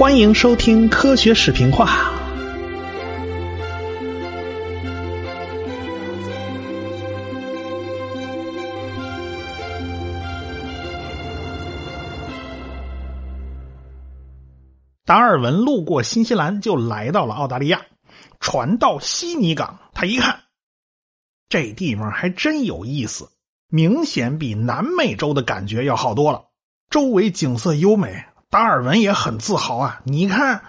欢迎收听科学视频化。达尔文路过新西兰，就来到了澳大利亚。船到悉尼港，他一看，这地方还真有意思，明显比南美洲的感觉要好多了。周围景色优美，达尔文也很自豪啊！你看，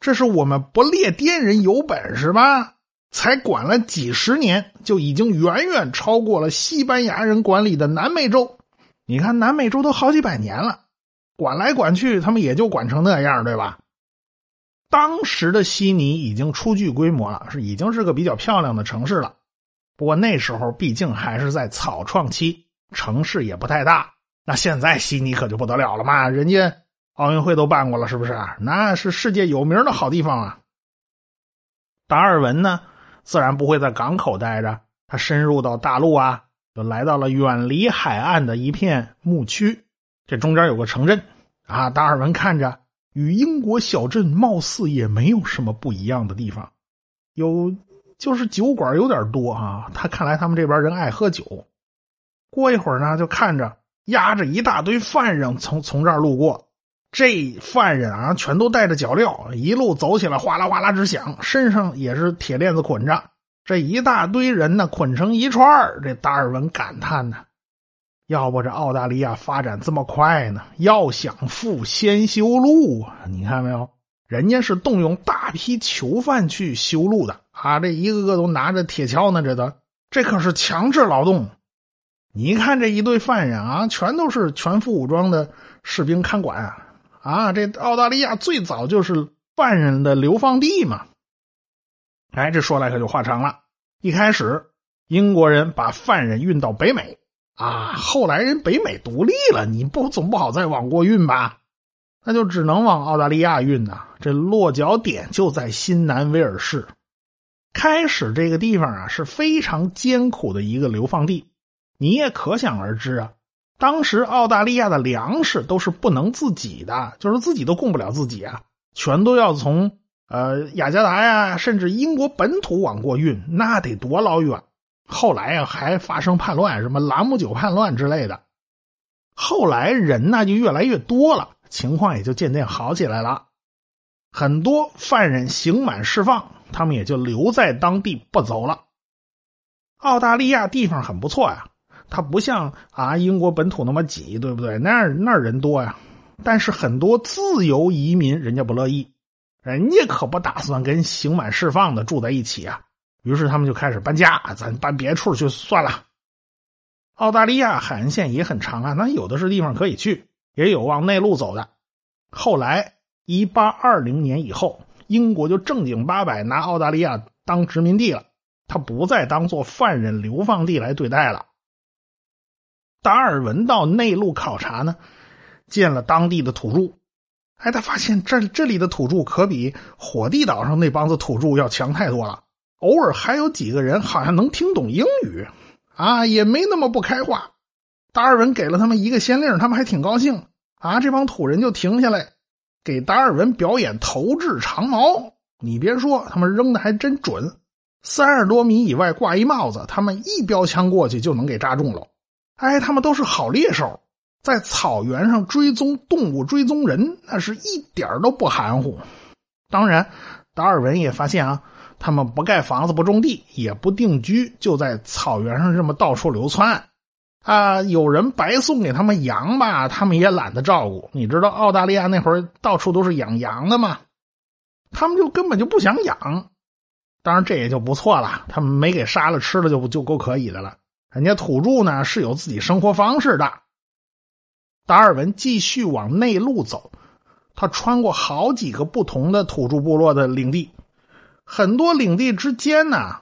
这是我们不列颠人有本事吧？才管了几十年，就已经远远超过了西班牙人管理的南美洲。你看，南美洲都好几百年了，管来管去，他们也就管成那样，对吧？当时的悉尼已经初具规模了，是已经是个比较漂亮的城市了。不过那时候毕竟还是在草创期，城市也不太大。那现在悉尼可就不得了了嘛，人家奥运会都办过了，是不是啊？那是世界有名的好地方啊。达尔文呢，自然不会在港口待着，他深入到大陆啊，就来到了远离海岸的一片牧区。这中间有个城镇啊，达尔文看着与英国小镇貌似也没有什么不一样的地方，有就是酒馆有点多啊。他看来他们这边人爱喝酒。过一会儿呢，就看着。押着一大堆犯人从从这儿路过，这犯人啊全都带着脚镣，一路走起来哗啦哗啦直响，身上也是铁链子捆着。这一大堆人呢捆成一串这达尔文感叹呢：“要不这澳大利亚发展这么快呢？要想富，先修路啊！你看没有，人家是动用大批囚犯去修路的啊！这一个个都拿着铁锹呢，这都这可是强制劳动。”你看这一队犯人啊，全都是全副武装的士兵看管啊！啊，这澳大利亚最早就是犯人的流放地嘛。哎，这说来可就话长了。一开始英国人把犯人运到北美啊，后来人北美独立了，你不总不好再往过运吧？那就只能往澳大利亚运呐。这落脚点就在新南威尔士。开始这个地方啊是非常艰苦的一个流放地。你也可想而知啊，当时澳大利亚的粮食都是不能自己的，就是自己都供不了自己啊，全都要从呃雅加达呀，甚至英国本土往过运，那得多老远。后来啊，还发生叛乱，什么朗姆酒叛乱之类的。后来人呢就越来越多了，情况也就渐渐好起来了。很多犯人刑满释放，他们也就留在当地不走了。澳大利亚地方很不错呀。它不像啊英国本土那么挤，对不对？那那人多呀。但是很多自由移民人家不乐意，人家可不打算跟刑满释放的住在一起啊。于是他们就开始搬家，咱搬别处去算了。澳大利亚海岸线也很长啊，那有的是地方可以去，也有往内陆走的。后来一八二零年以后，英国就正经八百拿澳大利亚当殖民地了，他不再当做犯人流放地来对待了。达尔文到内陆考察呢，见了当地的土著。哎，他发现这这里的土著可比火地岛上那帮子土著要强太多了。偶尔还有几个人好像能听懂英语，啊，也没那么不开化。达尔文给了他们一个先令，他们还挺高兴。啊，这帮土人就停下来给达尔文表演投掷长矛。你别说，他们扔的还真准，三十多米以外挂一帽子，他们一标枪过去就能给扎中了。哎，他们都是好猎手，在草原上追踪动物、追踪人，那是一点都不含糊。当然，达尔文也发现啊，他们不盖房子、不种地、也不定居，就在草原上这么到处流窜。啊，有人白送给他们羊吧，他们也懒得照顾。你知道澳大利亚那会儿到处都是养羊的吗？他们就根本就不想养。当然，这也就不错了，他们没给杀了吃了，就就够可以的了。人家土著呢是有自己生活方式的。达尔文继续往内陆走，他穿过好几个不同的土著部落的领地，很多领地之间呢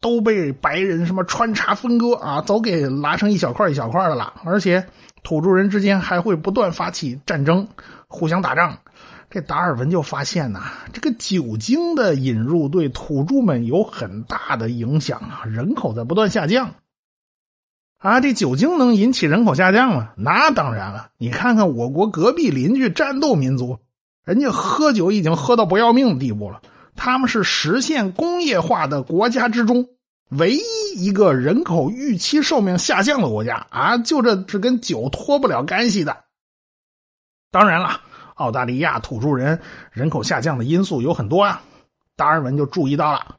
都被白人什么穿插分割啊，都给拉成一小块一小块的了。而且土著人之间还会不断发起战争，互相打仗。这达尔文就发现呐，这个酒精的引入对土著们有很大的影响啊，人口在不断下降。啊，这酒精能引起人口下降吗？那当然了。你看看我国隔壁邻居战斗民族，人家喝酒已经喝到不要命的地步了。他们是实现工业化的国家之中唯一一个人口预期寿命下降的国家啊！就这是跟酒脱不了干系的。当然了，澳大利亚土著人人口下降的因素有很多啊。达尔文就注意到了。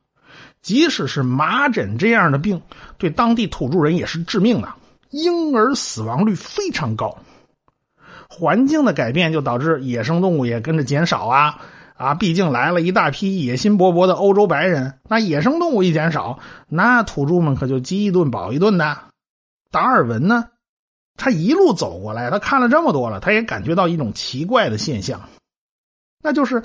即使是麻疹这样的病，对当地土著人也是致命的，婴儿死亡率非常高。环境的改变就导致野生动物也跟着减少啊啊！毕竟来了一大批野心勃勃的欧洲白人，那野生动物一减少，那土著们可就饥一顿饱一顿的。达尔文呢，他一路走过来，他看了这么多了，他也感觉到一种奇怪的现象，那就是。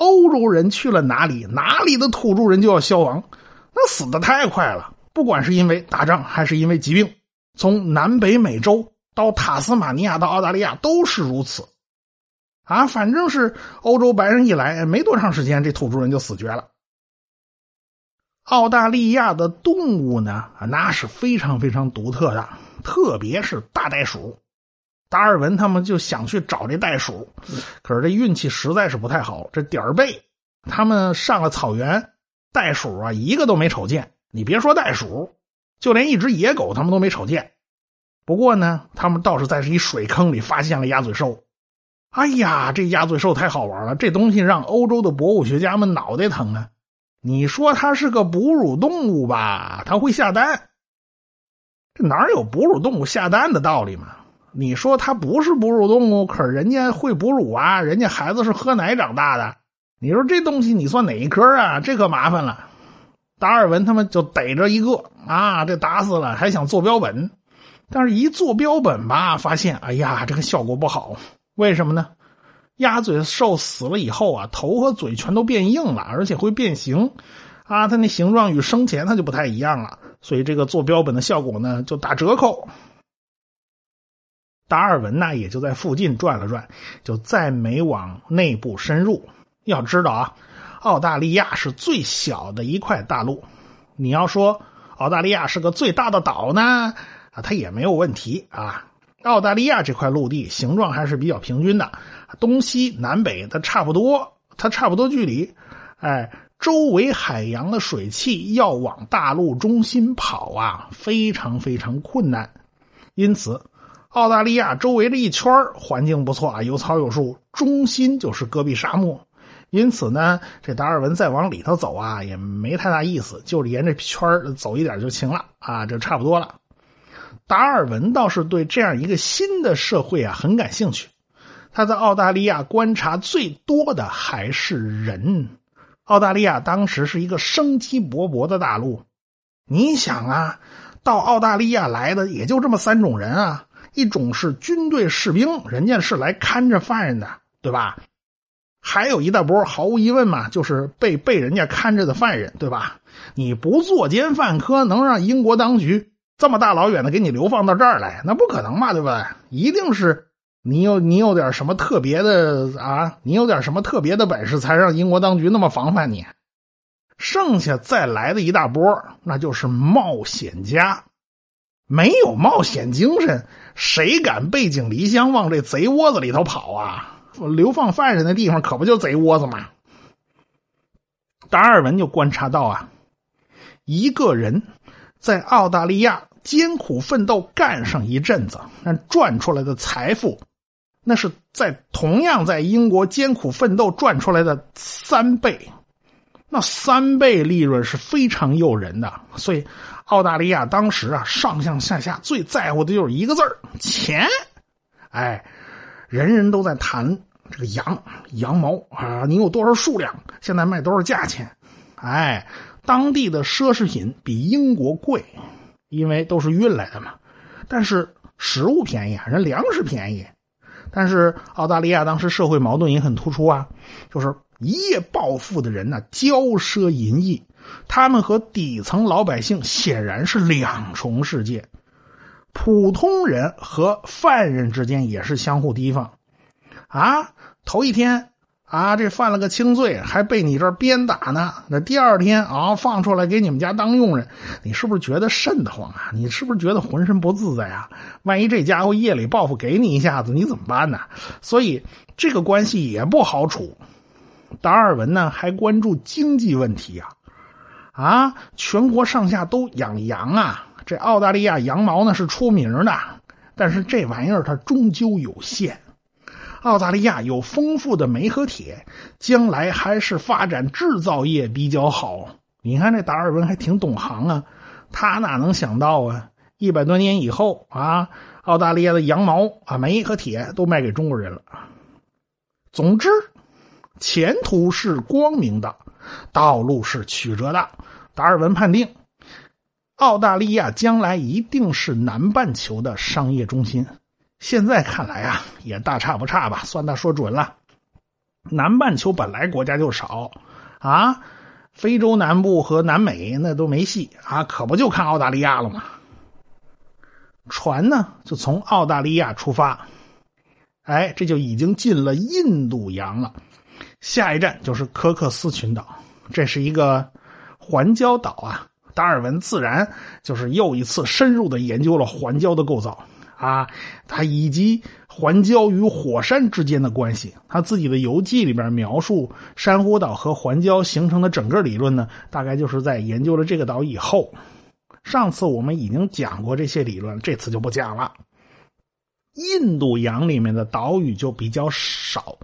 欧洲人去了哪里，哪里的土著人就要消亡，那死的太快了。不管是因为打仗还是因为疾病，从南北美洲到塔斯马尼亚到澳大利亚都是如此。啊，反正是欧洲白人一来，没多长时间，这土著人就死绝了。澳大利亚的动物呢，那是非常非常独特的，特别是大袋鼠。达尔文他们就想去找这袋鼠，可是这运气实在是不太好。这点儿背，他们上了草原，袋鼠啊一个都没瞅见。你别说袋鼠，就连一只野狗他们都没瞅见。不过呢，他们倒是在这一水坑里发现了鸭嘴兽。哎呀，这鸭嘴兽太好玩了，这东西让欧洲的博物学家们脑袋疼啊！你说它是个哺乳动物吧？它会下蛋？这哪有哺乳动物下蛋的道理嘛？你说它不是哺乳动物，可是人家会哺乳啊，人家孩子是喝奶长大的。你说这东西你算哪一科啊？这可麻烦了。达尔文他们就逮着一个啊，这打死了，还想做标本，但是一做标本吧，发现哎呀，这个效果不好。为什么呢？鸭嘴兽死了以后啊，头和嘴全都变硬了，而且会变形啊，它那形状与生前它就不太一样了，所以这个做标本的效果呢就打折扣。达尔文呢，也就在附近转了转，就再没往内部深入。要知道啊，澳大利亚是最小的一块大陆。你要说澳大利亚是个最大的岛呢，啊，它也没有问题啊。澳大利亚这块陆地形状还是比较平均的，东西南北它差不多，它差不多距离。哎，周围海洋的水汽要往大陆中心跑啊，非常非常困难，因此。澳大利亚周围这一圈环境不错啊，有草有树，中心就是戈壁沙漠，因此呢，这达尔文再往里头走啊，也没太大意思，就是沿着圈走一点就行了啊，这差不多了。达尔文倒是对这样一个新的社会啊很感兴趣，他在澳大利亚观察最多的还是人。澳大利亚当时是一个生机勃勃的大陆，你想啊，到澳大利亚来的也就这么三种人啊。一种是军队士兵，人家是来看着犯人的，对吧？还有一大波，毫无疑问嘛，就是被被人家看着的犯人，对吧？你不作奸犯科，能让英国当局这么大老远的给你流放到这儿来？那不可能嘛，对吧？一定是你有你有点什么特别的啊，你有点什么特别的本事，才让英国当局那么防范你。剩下再来的一大波，那就是冒险家。没有冒险精神，谁敢背井离乡往这贼窝子里头跑啊？流放犯人的地方可不就贼窝子吗？达尔文就观察到啊，一个人在澳大利亚艰苦奋斗干上一阵子，那赚出来的财富，那是在同样在英国艰苦奋斗赚出来的三倍。那三倍利润是非常诱人的，所以澳大利亚当时啊，上上下下最在乎的就是一个字儿钱。哎，人人都在谈这个羊羊毛啊，你有多少数量，现在卖多少价钱？哎，当地的奢侈品比英国贵，因为都是运来的嘛。但是食物便宜啊，人粮食便宜。但是澳大利亚当时社会矛盾也很突出啊，就是。一夜暴富的人呢，骄奢淫逸，他们和底层老百姓显然是两重世界。普通人和犯人之间也是相互提防。啊，头一天啊，这犯了个轻罪，还被你这儿鞭打呢。那第二天啊，放出来给你们家当佣人，你是不是觉得瘆得慌啊？你是不是觉得浑身不自在啊？万一这家伙夜里报复给你一下子，你怎么办呢？所以这个关系也不好处。达尔文呢，还关注经济问题呀。啊，全国上下都养羊啊，这澳大利亚羊毛呢是出名的，但是这玩意儿它终究有限。澳大利亚有丰富的煤和铁，将来还是发展制造业比较好。你看这达尔文还挺懂行啊，他哪能想到啊？一百多年以后啊，澳大利亚的羊毛啊、煤和铁都卖给中国人了。总之，前途是光明的，道路是曲折的。达尔文判定，澳大利亚将来一定是南半球的商业中心。现在看来啊，也大差不差吧，算他说准了。南半球本来国家就少啊，非洲南部和南美那都没戏啊，可不就看澳大利亚了吗？船呢就从澳大利亚出发，哎，这就已经进了印度洋了。下一站就是科克斯群岛，这是一个环礁岛啊。达尔文自然就是又一次深入的研究了环礁的构造。啊，他以及环礁与火山之间的关系，他自己的游记里边描述珊瑚岛和环礁形成的整个理论呢，大概就是在研究了这个岛以后。上次我们已经讲过这些理论，这次就不讲了。印度洋里面的岛屿就比较少，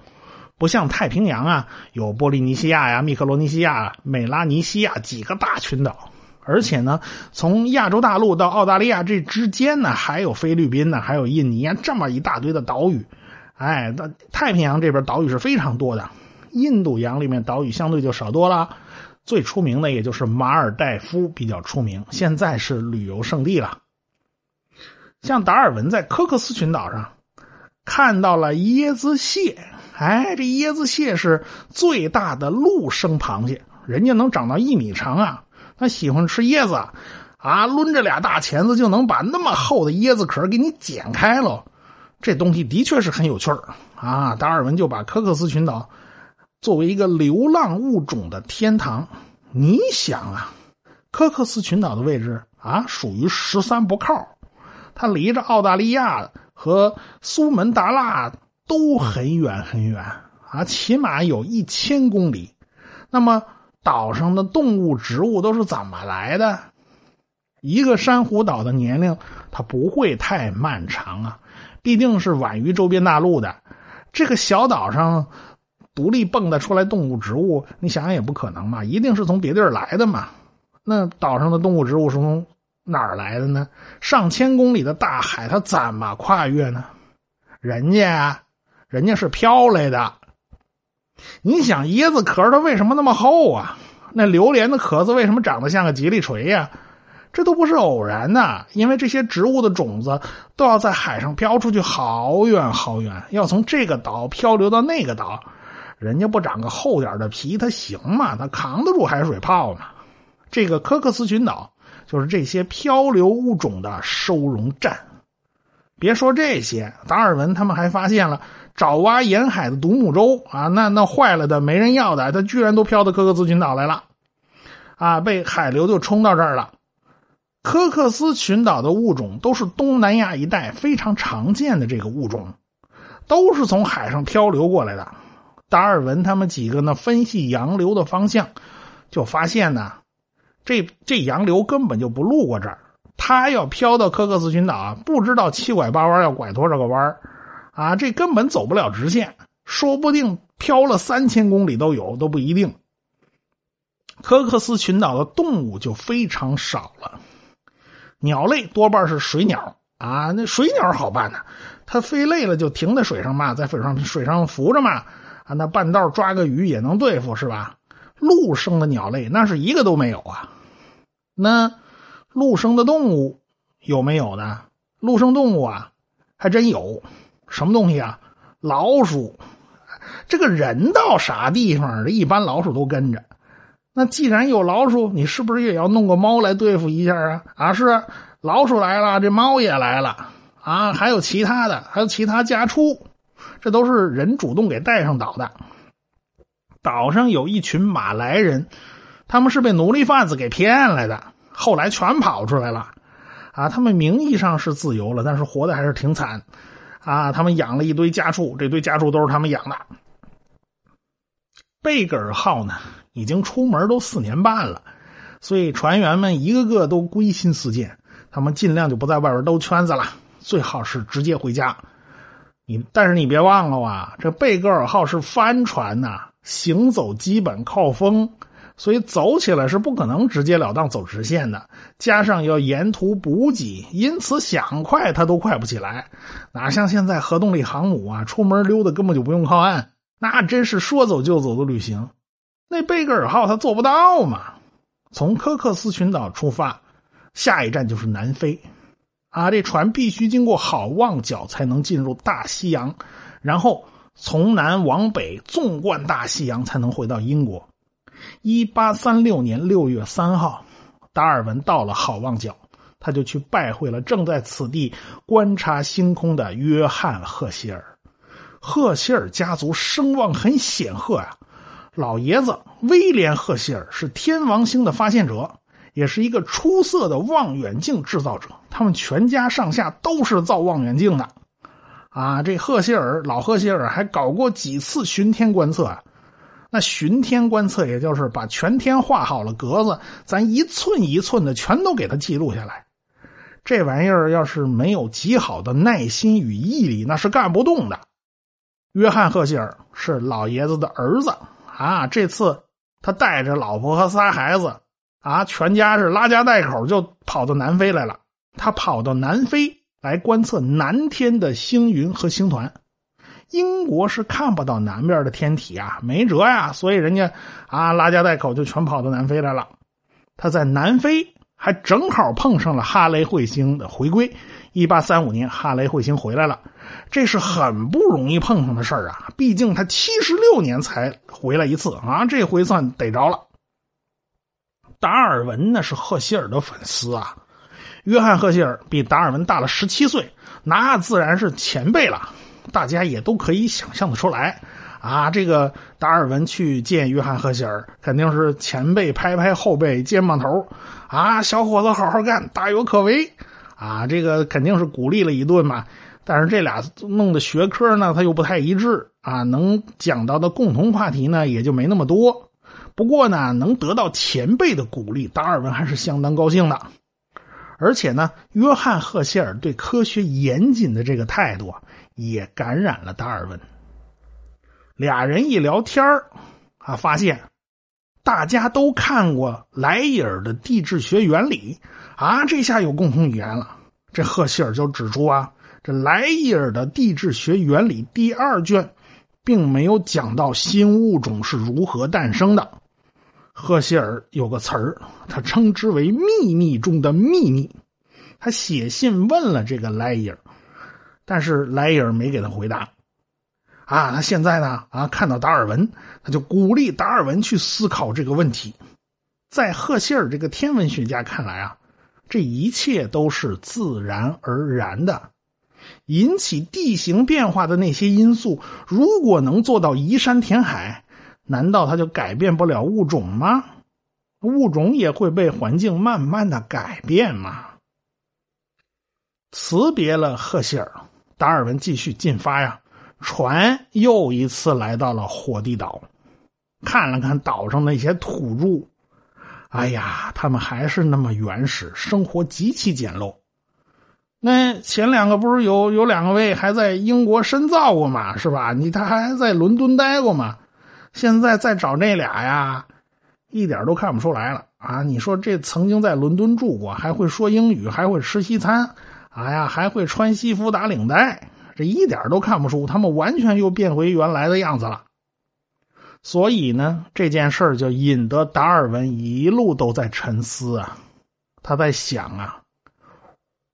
不像太平洋啊，有波利尼西亚呀、密克罗尼西亚、美拉尼西亚几个大群岛。而且呢，从亚洲大陆到澳大利亚这之间呢，还有菲律宾呢，还有印尼啊，这么一大堆的岛屿。哎，那太平洋这边岛屿是非常多的，印度洋里面岛屿相对就少多了。最出名的也就是马尔代夫比较出名，现在是旅游胜地了。像达尔文在科克斯群岛上看到了椰子蟹，哎，这椰子蟹是最大的陆生螃蟹，人家能长到一米长啊。他喜欢吃椰子，啊，抡着俩大钳子就能把那么厚的椰子壳给你剪开了。这东西的确是很有趣儿啊！达尔文就把科克斯群岛作为一个流浪物种的天堂。你想啊，科克斯群岛的位置啊，属于十三不靠，它离着澳大利亚和苏门答腊都很远很远啊，起码有一千公里。那么。岛上的动物、植物都是怎么来的？一个珊瑚岛的年龄，它不会太漫长啊，必定是晚于周边大陆的。这个小岛上独立蹦跶出来动物、植物，你想想也不可能嘛，一定是从别地儿来的嘛。那岛上的动物、植物是从哪儿来的呢？上千公里的大海，它怎么跨越呢？人家啊，人家是飘来的。你想椰子壳它为什么那么厚啊？那榴莲的壳子为什么长得像个吉利锤呀？这都不是偶然的，因为这些植物的种子都要在海上飘出去好远好远，要从这个岛漂流到那个岛，人家不长个厚点的皮，它行吗？它扛得住海水泡吗？这个科克斯群岛就是这些漂流物种的收容站。别说这些，达尔文他们还发现了。爪哇沿海的独木舟啊，那那坏了的没人要的，它居然都飘到科克斯群岛来了，啊，被海流就冲到这儿了。科克斯群岛的物种都是东南亚一带非常常见的这个物种，都是从海上漂流过来的。达尔文他们几个呢分析洋流的方向，就发现呢，这这洋流根本就不路过这儿，它要飘到科克斯群岛，不知道七拐八弯要拐多少个弯。啊，这根本走不了直线，说不定飘了三千公里都有，都不一定。科克斯群岛的动物就非常少了，鸟类多半是水鸟啊，那水鸟好办呢，它飞累了就停在水上嘛，在水上水上浮着嘛，啊，那半道抓个鱼也能对付是吧？陆生的鸟类那是一个都没有啊，那陆生的动物有没有呢？陆生动物啊，还真有。什么东西啊？老鼠，这个人到啥地方，这一般老鼠都跟着。那既然有老鼠，你是不是也要弄个猫来对付一下啊？啊，是，老鼠来了，这猫也来了啊，还有其他的，还有其他家畜，这都是人主动给带上岛的。岛上有一群马来人，他们是被奴隶贩子给骗来的，后来全跑出来了。啊，他们名义上是自由了，但是活的还是挺惨。啊，他们养了一堆家畜，这堆家畜都是他们养的。贝格尔号呢，已经出门都四年半了，所以船员们一个个都归心似箭，他们尽量就不在外边兜圈子了，最好是直接回家。你但是你别忘了啊，这贝格尔号是帆船呐，行走基本靠风，所以走起来是不可能直截了当走直线的。加上要沿途补给，因此想快它都快不起来。哪像现在核动力航母啊，出门溜达根本就不用靠岸，那真是说走就走的旅行。那贝格尔号它做不到嘛？从科克斯群岛出发，下一站就是南非。啊，这船必须经过好望角才能进入大西洋，然后从南往北纵贯大西洋才能回到英国。一八三六年六月三号，达尔文到了好望角，他就去拜会了正在此地观察星空的约翰·赫歇尔。赫歇尔家族声望很显赫呀，老爷子威廉·赫歇尔是天王星的发现者。也是一个出色的望远镜制造者，他们全家上下都是造望远镜的，啊，这赫歇尔老赫歇尔还搞过几次巡天观测啊。那巡天观测也就是把全天画好了格子，咱一寸一寸的全都给它记录下来。这玩意儿要是没有极好的耐心与毅力，那是干不动的。约翰赫歇尔是老爷子的儿子啊，这次他带着老婆和仨孩子。啊，全家是拉家带口就跑到南非来了。他跑到南非来观测南天的星云和星团。英国是看不到南边的天体啊，没辙呀，所以人家啊拉家带口就全跑到南非来了。他在南非还正好碰上了哈雷彗星的回归。一八三五年，哈雷彗星回来了，这是很不容易碰上的事儿啊，毕竟他七十六年才回来一次啊，这回算逮着了。达尔文那是赫歇尔的粉丝啊，约翰·赫歇尔比达尔文大了十七岁，那自然是前辈了。大家也都可以想象的出来啊，这个达尔文去见约翰·赫歇尔，肯定是前辈拍拍后辈肩膀头啊，小伙子好好干，大有可为啊，这个肯定是鼓励了一顿嘛。但是这俩弄的学科呢，他又不太一致啊，能讲到的共同话题呢，也就没那么多。不过呢，能得到前辈的鼓励，达尔文还是相当高兴的。而且呢，约翰·赫歇尔对科学严谨的这个态度也感染了达尔文。俩人一聊天啊，发现大家都看过莱伊尔的地质学原理啊，这下有共同语言了。这赫歇尔就指出啊，这莱伊尔的地质学原理第二卷并没有讲到新物种是如何诞生的。赫歇尔有个词儿，他称之为“秘密中的秘密”。他写信问了这个莱伊尔，但是莱伊尔没给他回答。啊，他现在呢？啊，看到达尔文，他就鼓励达尔文去思考这个问题。在赫歇尔这个天文学家看来啊，这一切都是自然而然的，引起地形变化的那些因素，如果能做到移山填海。难道它就改变不了物种吗？物种也会被环境慢慢的改变吗？辞别了赫歇尔，达尔文继续进发呀。船又一次来到了火地岛，看了看岛上那些土著，哎呀，他们还是那么原始，生活极其简陋。那前两个不是有有两个位还在英国深造过嘛？是吧？你他还在伦敦待过嘛？现在再找这俩呀，一点都看不出来了啊！你说这曾经在伦敦住过，还会说英语，还会吃西餐，哎呀，还会穿西服打领带，这一点都看不出他们完全又变回原来的样子了。所以呢，这件事儿就引得达尔文一路都在沉思啊，他在想啊，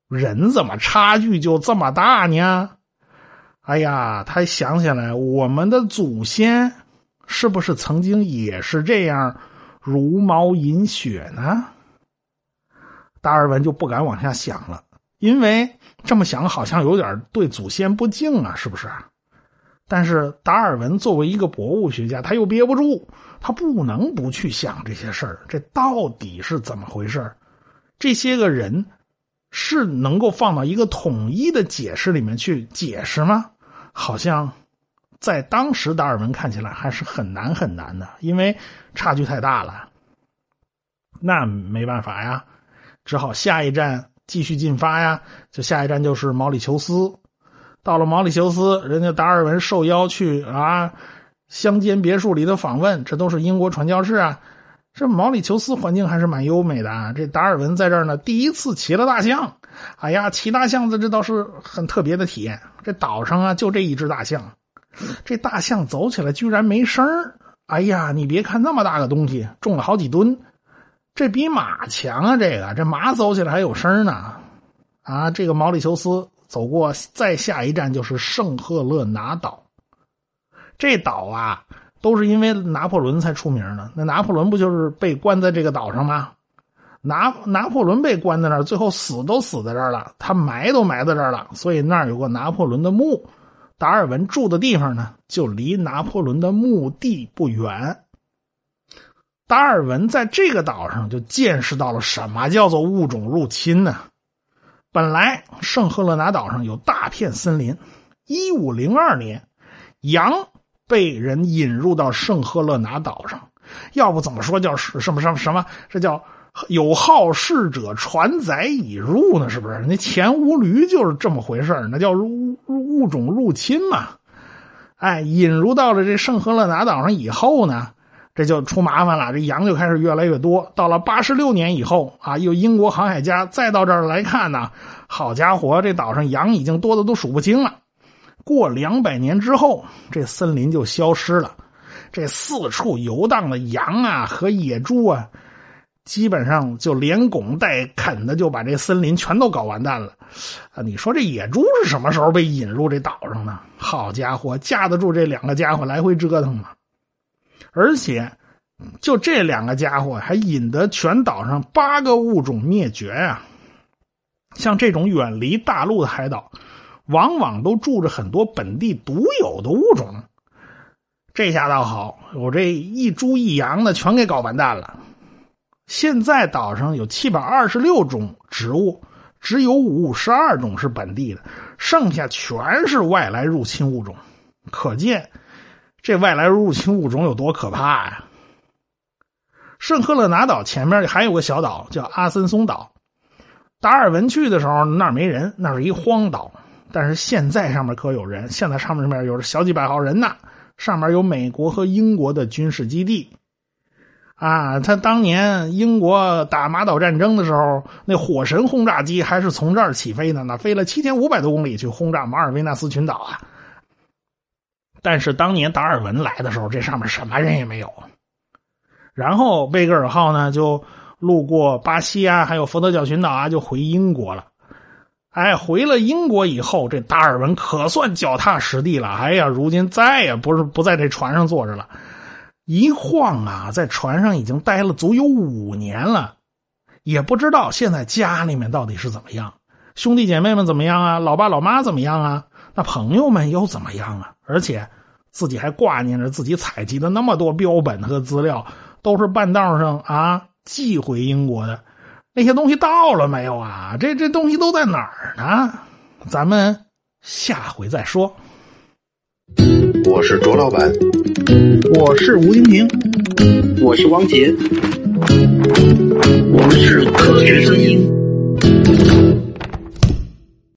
人怎么差距就这么大呢？哎呀，他想起来我们的祖先。是不是曾经也是这样茹毛饮血呢？达尔文就不敢往下想了，因为这么想好像有点对祖先不敬啊，是不是？但是达尔文作为一个博物学家，他又憋不住，他不能不去想这些事儿。这到底是怎么回事这些个人是能够放到一个统一的解释里面去解释吗？好像在当时达尔文看起来还是很难很难的，因为差距太大了。那没办法呀，只好下一站继续进发呀。就下一站就是毛里求斯。到了毛里求斯，人家达尔文受邀去啊乡间别墅里的访问，这都是英国传教士啊。这毛里求斯环境还是蛮优美的啊。这达尔文在这儿呢，第一次骑了大象。哎呀，骑大象子这倒是很特别的体验。这岛上啊，就这一只大象，这大象走起来居然没声儿哎呀，你别看那么大个东西，重了好几吨，这比马强啊！这个这马走起来还有声呢。啊，这个毛里求斯。走过，再下一站就是圣赫勒拿岛。这岛啊，都是因为拿破仑才出名的。那拿破仑不就是被关在这个岛上吗？拿拿破仑被关在那儿，最后死都死在这儿了，他埋都埋在这儿了。所以那儿有个拿破仑的墓。达尔文住的地方呢，就离拿破仑的墓地不远。达尔文在这个岛上就见识到了什么叫做物种入侵呢？本来圣赫勒拿岛上有大片森林，一五零二年，羊被人引入到圣赫勒拿岛上，要不怎么说叫什么什么什么？这叫有好事者传载已入呢？是不是？那前无驴就是这么回事那叫物物种入侵嘛？哎，引入到了这圣赫勒拿岛上以后呢？这就出麻烦了，这羊就开始越来越多。到了八十六年以后啊，又英国航海家再到这儿来看呢，好家伙，这岛上羊已经多的都数不清了。过两百年之后，这森林就消失了，这四处游荡的羊啊和野猪啊，基本上就连拱带啃的就把这森林全都搞完蛋了。啊，你说这野猪是什么时候被引入这岛上的？好家伙，架得住这两个家伙来回折腾吗？而且，就这两个家伙还引得全岛上八个物种灭绝呀！像这种远离大陆的海岛，往往都住着很多本地独有的物种。这下倒好，我这一猪一羊的全给搞完蛋了。现在岛上有七百二十六种植物，只有五十二种是本地的，剩下全是外来入侵物种。可见。这外来入侵物种有多可怕呀！圣赫勒拿岛前面还有个小岛叫阿森松岛，达尔文去的时候那儿没人，那是一荒岛。但是现在上面可有人，现在上面面有着小几百号人呢。上面有美国和英国的军事基地，啊，他当年英国打马岛战争的时候，那火神轰炸机还是从这儿起飞的呢，飞了七千五百多公里去轰炸马尔维纳斯群岛啊。但是当年达尔文来的时候，这上面什么人也没有。然后贝格尔号呢，就路过巴西啊，还有佛得角群岛啊，就回英国了。哎，回了英国以后，这达尔文可算脚踏实地了。哎呀，如今再也不是不在这船上坐着了，一晃啊，在船上已经待了足有五年了，也不知道现在家里面到底是怎么样，兄弟姐妹们怎么样啊，老爸老妈怎么样啊？那朋友们又怎么样啊？而且自己还挂念着自己采集的那么多标本和资料，都是半道上啊寄回英国的。那些东西到了没有啊？这这东西都在哪儿呢？咱们下回再说。我是卓老板，我是吴婷婷，我是王杰，我们是科学声音。